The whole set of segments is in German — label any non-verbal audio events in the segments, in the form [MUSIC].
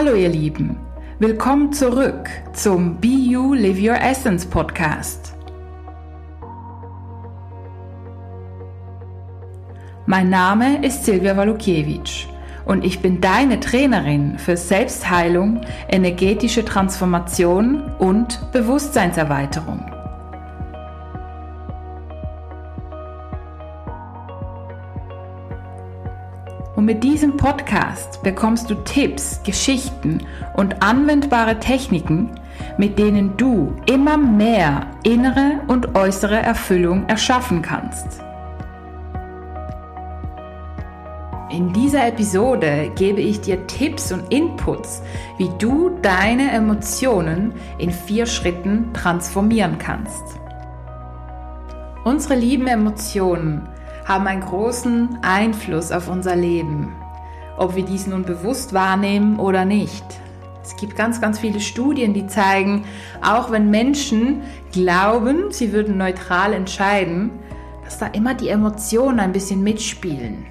Hallo ihr Lieben, willkommen zurück zum Be You Live Your Essence Podcast. Mein Name ist Silvia Walukiewicz und ich bin deine Trainerin für Selbstheilung, energetische Transformation und Bewusstseinserweiterung. Und mit diesem Podcast bekommst du Tipps, Geschichten und anwendbare Techniken, mit denen du immer mehr innere und äußere Erfüllung erschaffen kannst. In dieser Episode gebe ich dir Tipps und Inputs, wie du deine Emotionen in vier Schritten transformieren kannst. Unsere lieben Emotionen haben einen großen Einfluss auf unser Leben, ob wir dies nun bewusst wahrnehmen oder nicht. Es gibt ganz, ganz viele Studien, die zeigen, auch wenn Menschen glauben, sie würden neutral entscheiden, dass da immer die Emotionen ein bisschen mitspielen.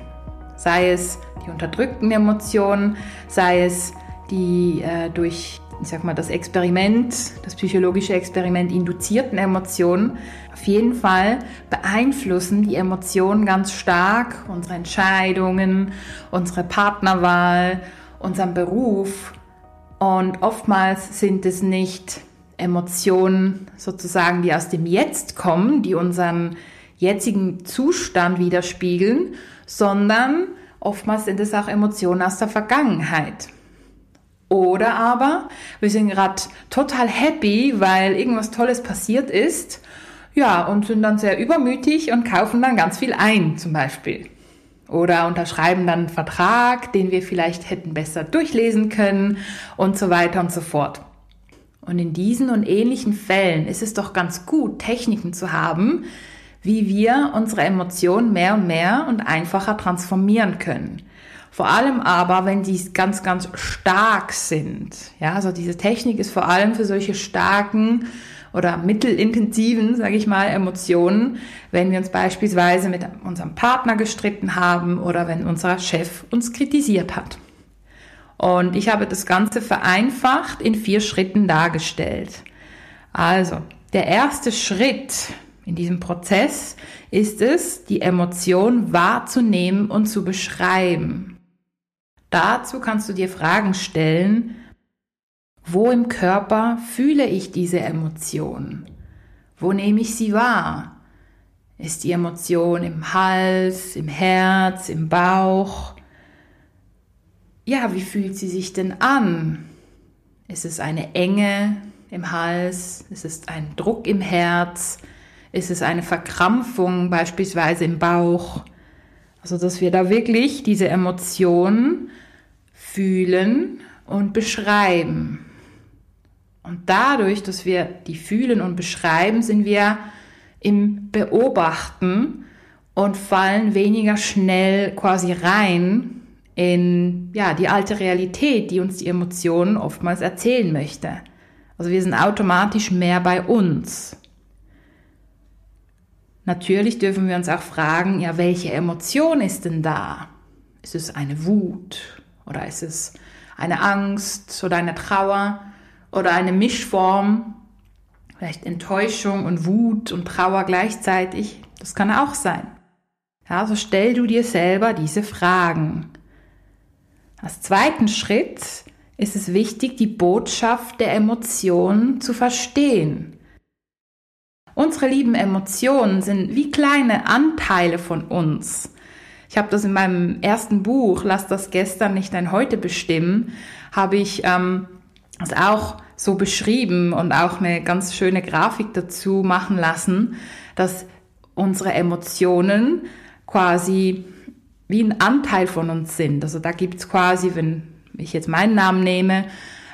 Sei es die unterdrückten Emotionen, sei es die äh, durch ich sag mal, das Experiment, das psychologische Experiment induzierten Emotionen, auf jeden Fall beeinflussen die Emotionen ganz stark unsere Entscheidungen, unsere Partnerwahl, unseren Beruf. Und oftmals sind es nicht Emotionen sozusagen, die aus dem Jetzt kommen, die unseren jetzigen Zustand widerspiegeln, sondern oftmals sind es auch Emotionen aus der Vergangenheit. Oder aber wir sind gerade total happy, weil irgendwas Tolles passiert ist. Ja, und sind dann sehr übermütig und kaufen dann ganz viel ein, zum Beispiel. Oder unterschreiben dann einen Vertrag, den wir vielleicht hätten besser durchlesen können und so weiter und so fort. Und in diesen und ähnlichen Fällen ist es doch ganz gut, Techniken zu haben, wie wir unsere Emotionen mehr und mehr und einfacher transformieren können. Vor allem aber, wenn die ganz, ganz stark sind. Ja, also diese Technik ist vor allem für solche starken oder mittelintensiven, sage ich mal, Emotionen, wenn wir uns beispielsweise mit unserem Partner gestritten haben oder wenn unser Chef uns kritisiert hat. Und ich habe das Ganze vereinfacht in vier Schritten dargestellt. Also, der erste Schritt in diesem Prozess ist es, die Emotion wahrzunehmen und zu beschreiben. Dazu kannst du dir Fragen stellen, wo im Körper fühle ich diese Emotion? Wo nehme ich sie wahr? Ist die Emotion im Hals, im Herz, im Bauch? Ja, wie fühlt sie sich denn an? Ist es eine Enge im Hals? Ist es ein Druck im Herz? Ist es eine Verkrampfung beispielsweise im Bauch? Also, dass wir da wirklich diese Emotionen fühlen und beschreiben. Und dadurch, dass wir die fühlen und beschreiben, sind wir im Beobachten und fallen weniger schnell quasi rein in ja, die alte Realität, die uns die Emotionen oftmals erzählen möchte. Also wir sind automatisch mehr bei uns. Natürlich dürfen wir uns auch fragen, ja, welche Emotion ist denn da? Ist es eine Wut oder ist es eine Angst oder eine Trauer oder eine Mischform? Vielleicht Enttäuschung und Wut und Trauer gleichzeitig. Das kann auch sein. Ja, also stell du dir selber diese Fragen. Als zweiten Schritt ist es wichtig, die Botschaft der Emotionen zu verstehen. Unsere lieben Emotionen sind wie kleine Anteile von uns. Ich habe das in meinem ersten Buch, Lass das gestern nicht dein heute bestimmen, habe ich ähm, auch so beschrieben und auch eine ganz schöne Grafik dazu machen lassen, dass unsere Emotionen quasi wie ein Anteil von uns sind. Also da gibt's quasi, wenn ich jetzt meinen Namen nehme,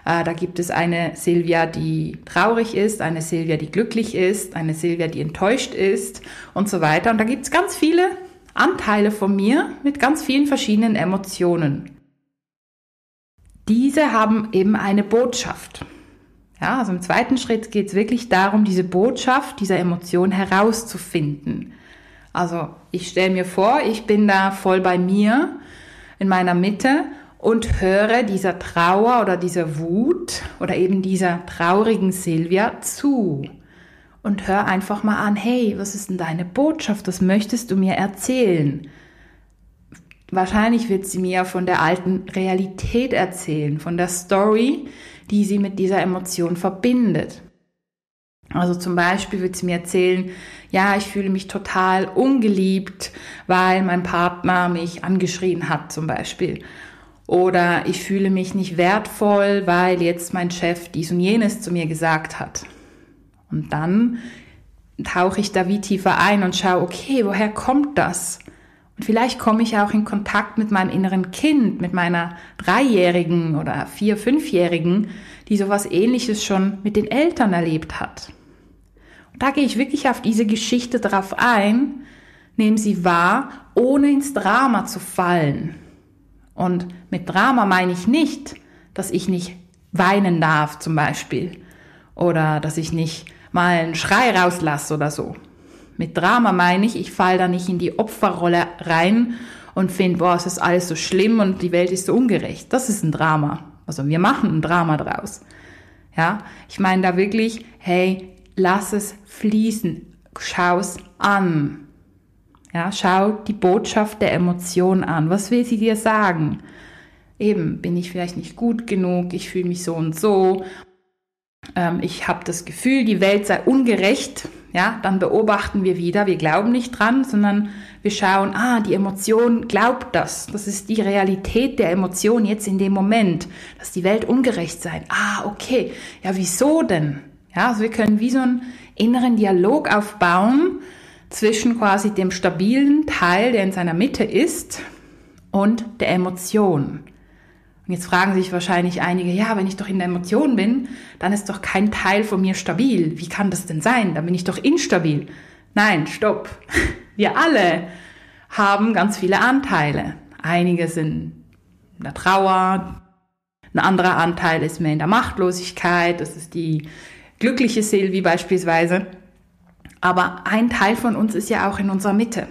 äh, da gibt es eine Silvia, die traurig ist, eine Silvia, die glücklich ist, eine Silvia, die enttäuscht ist und so weiter. Und da gibt es ganz viele Anteile von mir mit ganz vielen verschiedenen Emotionen. Diese haben eben eine Botschaft. Ja, also im zweiten Schritt geht es wirklich darum, diese Botschaft dieser Emotion herauszufinden. Also ich stelle mir vor, ich bin da voll bei mir in meiner Mitte und höre dieser Trauer oder dieser Wut oder eben dieser traurigen Silvia zu. Und hör einfach mal an, hey, was ist denn deine Botschaft? Was möchtest du mir erzählen? Wahrscheinlich wird sie mir von der alten Realität erzählen, von der Story, die sie mit dieser Emotion verbindet. Also zum Beispiel wird sie mir erzählen, ja, ich fühle mich total ungeliebt, weil mein Partner mich angeschrien hat zum Beispiel. Oder ich fühle mich nicht wertvoll, weil jetzt mein Chef dies und jenes zu mir gesagt hat. Und dann tauche ich da wie tiefer ein und schaue, okay, woher kommt das? Und vielleicht komme ich auch in Kontakt mit meinem inneren Kind, mit meiner Dreijährigen oder Vier-, Fünfjährigen, die sowas ähnliches schon mit den Eltern erlebt hat. Und da gehe ich wirklich auf diese Geschichte drauf ein, nehme sie wahr, ohne ins Drama zu fallen. Und mit Drama meine ich nicht, dass ich nicht weinen darf zum Beispiel oder dass ich nicht mal einen Schrei rauslasse oder so. Mit Drama meine ich, ich falle da nicht in die Opferrolle rein und finde, boah, es ist alles so schlimm und die Welt ist so ungerecht. Das ist ein Drama. Also wir machen ein Drama draus. Ja, ich meine da wirklich, hey, lass es fließen, schau es an. Ja, schau die Botschaft der Emotion an. Was will sie dir sagen? Eben, bin ich vielleicht nicht gut genug, ich fühle mich so und so, ähm, ich habe das Gefühl, die Welt sei ungerecht, ja, dann beobachten wir wieder, wir glauben nicht dran, sondern wir schauen, ah, die Emotion glaubt das. Das ist die Realität der Emotion jetzt in dem Moment, dass die Welt ungerecht sei. Ah, okay. Ja, wieso denn? Ja, also wir können wie so einen inneren Dialog aufbauen zwischen quasi dem stabilen Teil, der in seiner Mitte ist, und der Emotion. Und jetzt fragen sich wahrscheinlich einige, ja, wenn ich doch in der Emotion bin, dann ist doch kein Teil von mir stabil. Wie kann das denn sein? Dann bin ich doch instabil. Nein, stopp. [LAUGHS] Wir alle haben ganz viele Anteile. Einige sind in der Trauer, ein anderer Anteil ist mehr in der Machtlosigkeit, das ist die glückliche Silvi beispielsweise. Aber ein Teil von uns ist ja auch in unserer Mitte.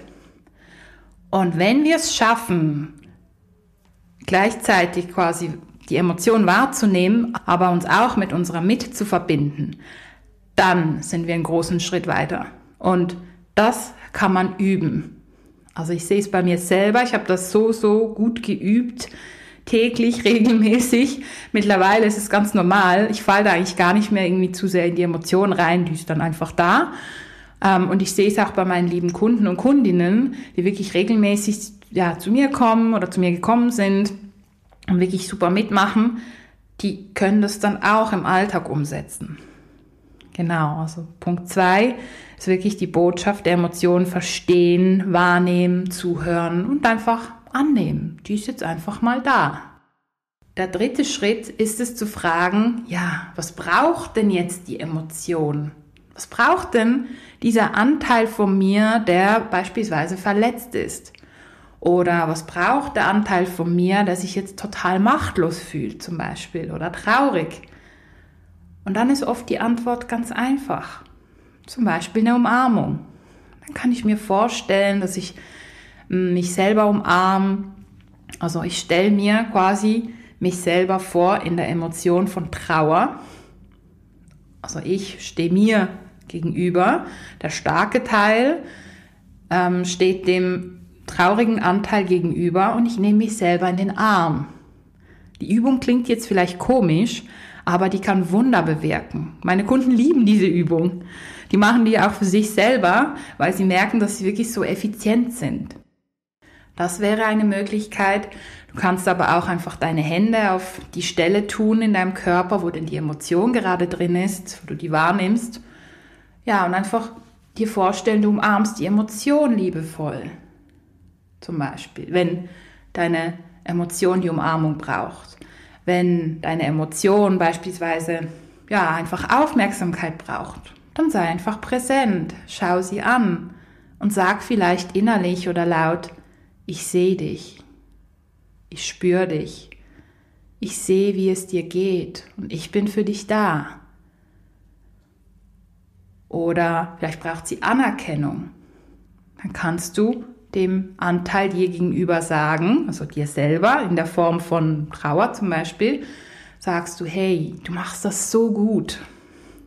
Und wenn wir es schaffen, gleichzeitig quasi die Emotion wahrzunehmen, aber uns auch mit unserer Mitte zu verbinden, dann sind wir einen großen Schritt weiter. Und das kann man üben. Also ich sehe es bei mir selber, ich habe das so, so gut geübt, täglich, [LAUGHS] regelmäßig. Mittlerweile ist es ganz normal. Ich falle da eigentlich gar nicht mehr irgendwie zu sehr in die Emotionen rein, die ist dann einfach da. Ähm, und ich sehe es auch bei meinen lieben Kunden und Kundinnen, die wirklich regelmäßig ja, zu mir kommen oder zu mir gekommen sind und wirklich super mitmachen, die können das dann auch im Alltag umsetzen. Genau, also Punkt zwei ist wirklich die Botschaft der Emotionen verstehen, wahrnehmen, zuhören und einfach annehmen. Die ist jetzt einfach mal da. Der dritte Schritt ist es zu fragen, ja, was braucht denn jetzt die Emotion? Was braucht denn dieser Anteil von mir, der beispielsweise verletzt ist? Oder was braucht der Anteil von mir, der sich jetzt total machtlos fühlt zum Beispiel oder traurig? Und dann ist oft die Antwort ganz einfach. Zum Beispiel eine Umarmung. Dann kann ich mir vorstellen, dass ich hm, mich selber umarme. Also ich stelle mir quasi mich selber vor in der Emotion von Trauer. Also ich stehe mir gegenüber. Der starke Teil ähm, steht dem traurigen Anteil gegenüber und ich nehme mich selber in den Arm. Die Übung klingt jetzt vielleicht komisch, aber die kann Wunder bewirken. Meine Kunden lieben diese Übung. Die machen die auch für sich selber, weil sie merken, dass sie wirklich so effizient sind. Das wäre eine Möglichkeit. Du kannst aber auch einfach deine Hände auf die Stelle tun in deinem Körper, wo denn die Emotion gerade drin ist, wo du die wahrnimmst. Ja, und einfach dir vorstellen, du umarmst die Emotion liebevoll. Zum Beispiel, wenn deine Emotion die Umarmung braucht, wenn deine Emotion beispielsweise ja einfach Aufmerksamkeit braucht, dann sei einfach präsent, schau sie an und sag vielleicht innerlich oder laut, ich sehe dich, ich spüre dich, ich sehe, wie es dir geht und ich bin für dich da. Oder vielleicht braucht sie Anerkennung. Dann kannst du dem Anteil dir gegenüber sagen, also dir selber in der Form von Trauer zum Beispiel, sagst du, hey, du machst das so gut,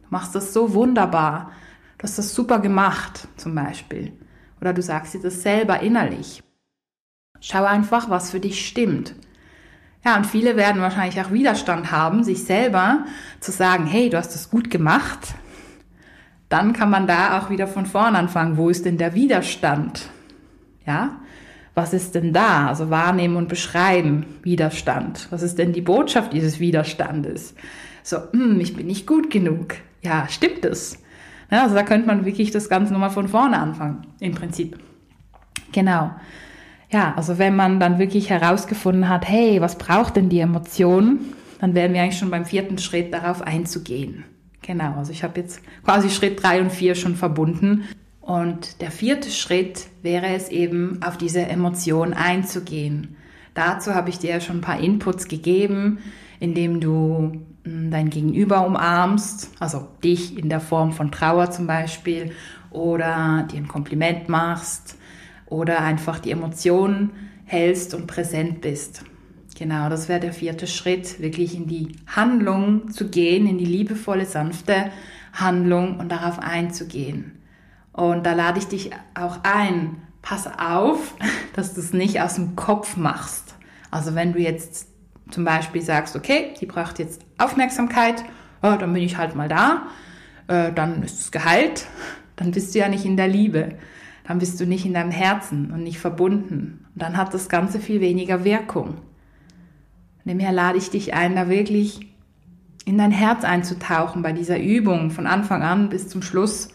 du machst das so wunderbar, du hast das super gemacht zum Beispiel. Oder du sagst dir das selber innerlich. Schau einfach, was für dich stimmt. Ja, und viele werden wahrscheinlich auch Widerstand haben, sich selber zu sagen, hey, du hast das gut gemacht. Dann kann man da auch wieder von vorn anfangen. Wo ist denn der Widerstand? Ja, was ist denn da? Also wahrnehmen und beschreiben Widerstand. Was ist denn die Botschaft dieses Widerstandes? So, hm, ich bin nicht gut genug. Ja, stimmt es? Ja, also da könnte man wirklich das Ganze nochmal von vorne anfangen, im Prinzip. Genau ja, also wenn man dann wirklich herausgefunden hat, hey, was braucht denn die Emotion, dann wären wir eigentlich schon beim vierten Schritt darauf einzugehen. Genau, also ich habe jetzt quasi Schritt drei und vier schon verbunden. Und der vierte Schritt wäre es eben, auf diese Emotion einzugehen. Dazu habe ich dir ja schon ein paar Inputs gegeben, indem du hm, dein Gegenüber umarmst, also dich in der Form von Trauer zum Beispiel, oder dir ein Kompliment machst, oder einfach die Emotionen hältst und präsent bist. Genau, das wäre der vierte Schritt, wirklich in die Handlung zu gehen, in die liebevolle, sanfte Handlung und darauf einzugehen. Und da lade ich dich auch ein, pass auf, [LAUGHS] dass du es nicht aus dem Kopf machst. Also wenn du jetzt zum Beispiel sagst, okay, die braucht jetzt Aufmerksamkeit, oh, dann bin ich halt mal da, äh, dann ist es geheilt, [LAUGHS] dann bist du ja nicht in der Liebe dann bist du nicht in deinem Herzen und nicht verbunden. Und dann hat das Ganze viel weniger Wirkung. Nämher lade ich dich ein, da wirklich in dein Herz einzutauchen bei dieser Übung von Anfang an bis zum Schluss,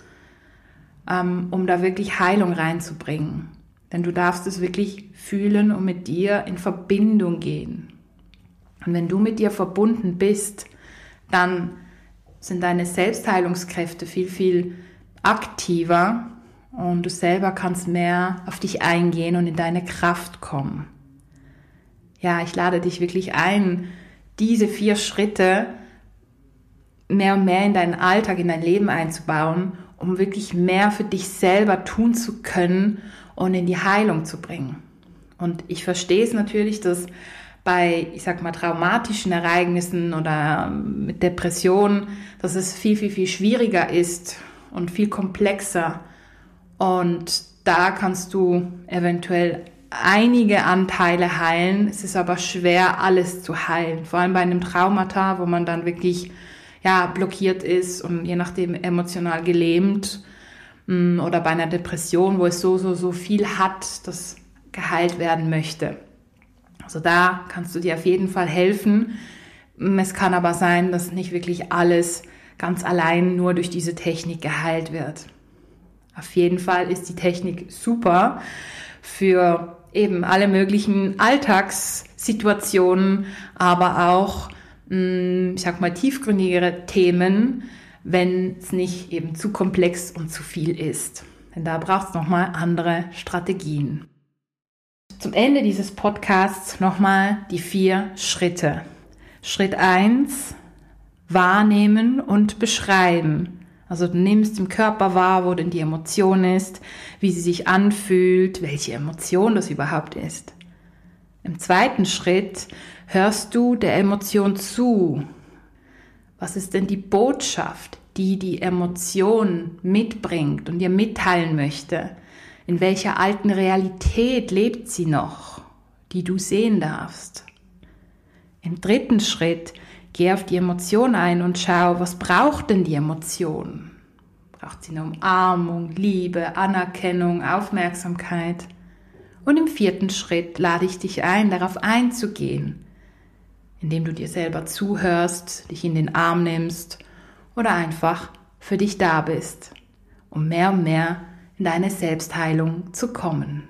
ähm, um da wirklich Heilung reinzubringen. Denn du darfst es wirklich fühlen und mit dir in Verbindung gehen. Und wenn du mit dir verbunden bist, dann sind deine Selbstheilungskräfte viel, viel aktiver und du selber kannst mehr auf dich eingehen und in deine Kraft kommen. Ja, ich lade dich wirklich ein, diese vier Schritte mehr und mehr in deinen Alltag, in dein Leben einzubauen, um wirklich mehr für dich selber tun zu können und in die Heilung zu bringen. Und ich verstehe es natürlich, dass bei, ich sag mal, traumatischen Ereignissen oder mit Depressionen, dass es viel, viel, viel schwieriger ist und viel komplexer und da kannst du eventuell einige Anteile heilen. Es ist aber schwer, alles zu heilen. Vor allem bei einem Traumata, wo man dann wirklich ja, blockiert ist und je nachdem emotional gelähmt mm, oder bei einer Depression, wo es so, so, so viel hat, das geheilt werden möchte. Also da kannst du dir auf jeden Fall helfen. Mm, es kann aber sein, dass nicht wirklich alles ganz allein nur durch diese Technik geheilt wird. Auf jeden Fall ist die Technik super für eben alle möglichen Alltagssituationen, aber auch, mm, ich sag mal, tiefgründigere Themen, wenn es nicht eben zu komplex und zu viel ist. Denn da braucht es nochmal andere Strategien. Zum Ende dieses Podcasts nochmal die vier Schritte. Schritt eins: wahrnehmen und beschreiben. Also du nimmst im Körper wahr, wo denn die Emotion ist, wie sie sich anfühlt, welche Emotion das überhaupt ist. Im zweiten Schritt hörst du der Emotion zu. Was ist denn die Botschaft, die die Emotion mitbringt und dir mitteilen möchte? In welcher alten Realität lebt sie noch, die du sehen darfst? Im dritten Schritt Geh auf die Emotion ein und schau, was braucht denn die Emotion? Braucht sie eine Umarmung, Liebe, Anerkennung, Aufmerksamkeit? Und im vierten Schritt lade ich dich ein, darauf einzugehen, indem du dir selber zuhörst, dich in den Arm nimmst oder einfach für dich da bist, um mehr und mehr in deine Selbstheilung zu kommen.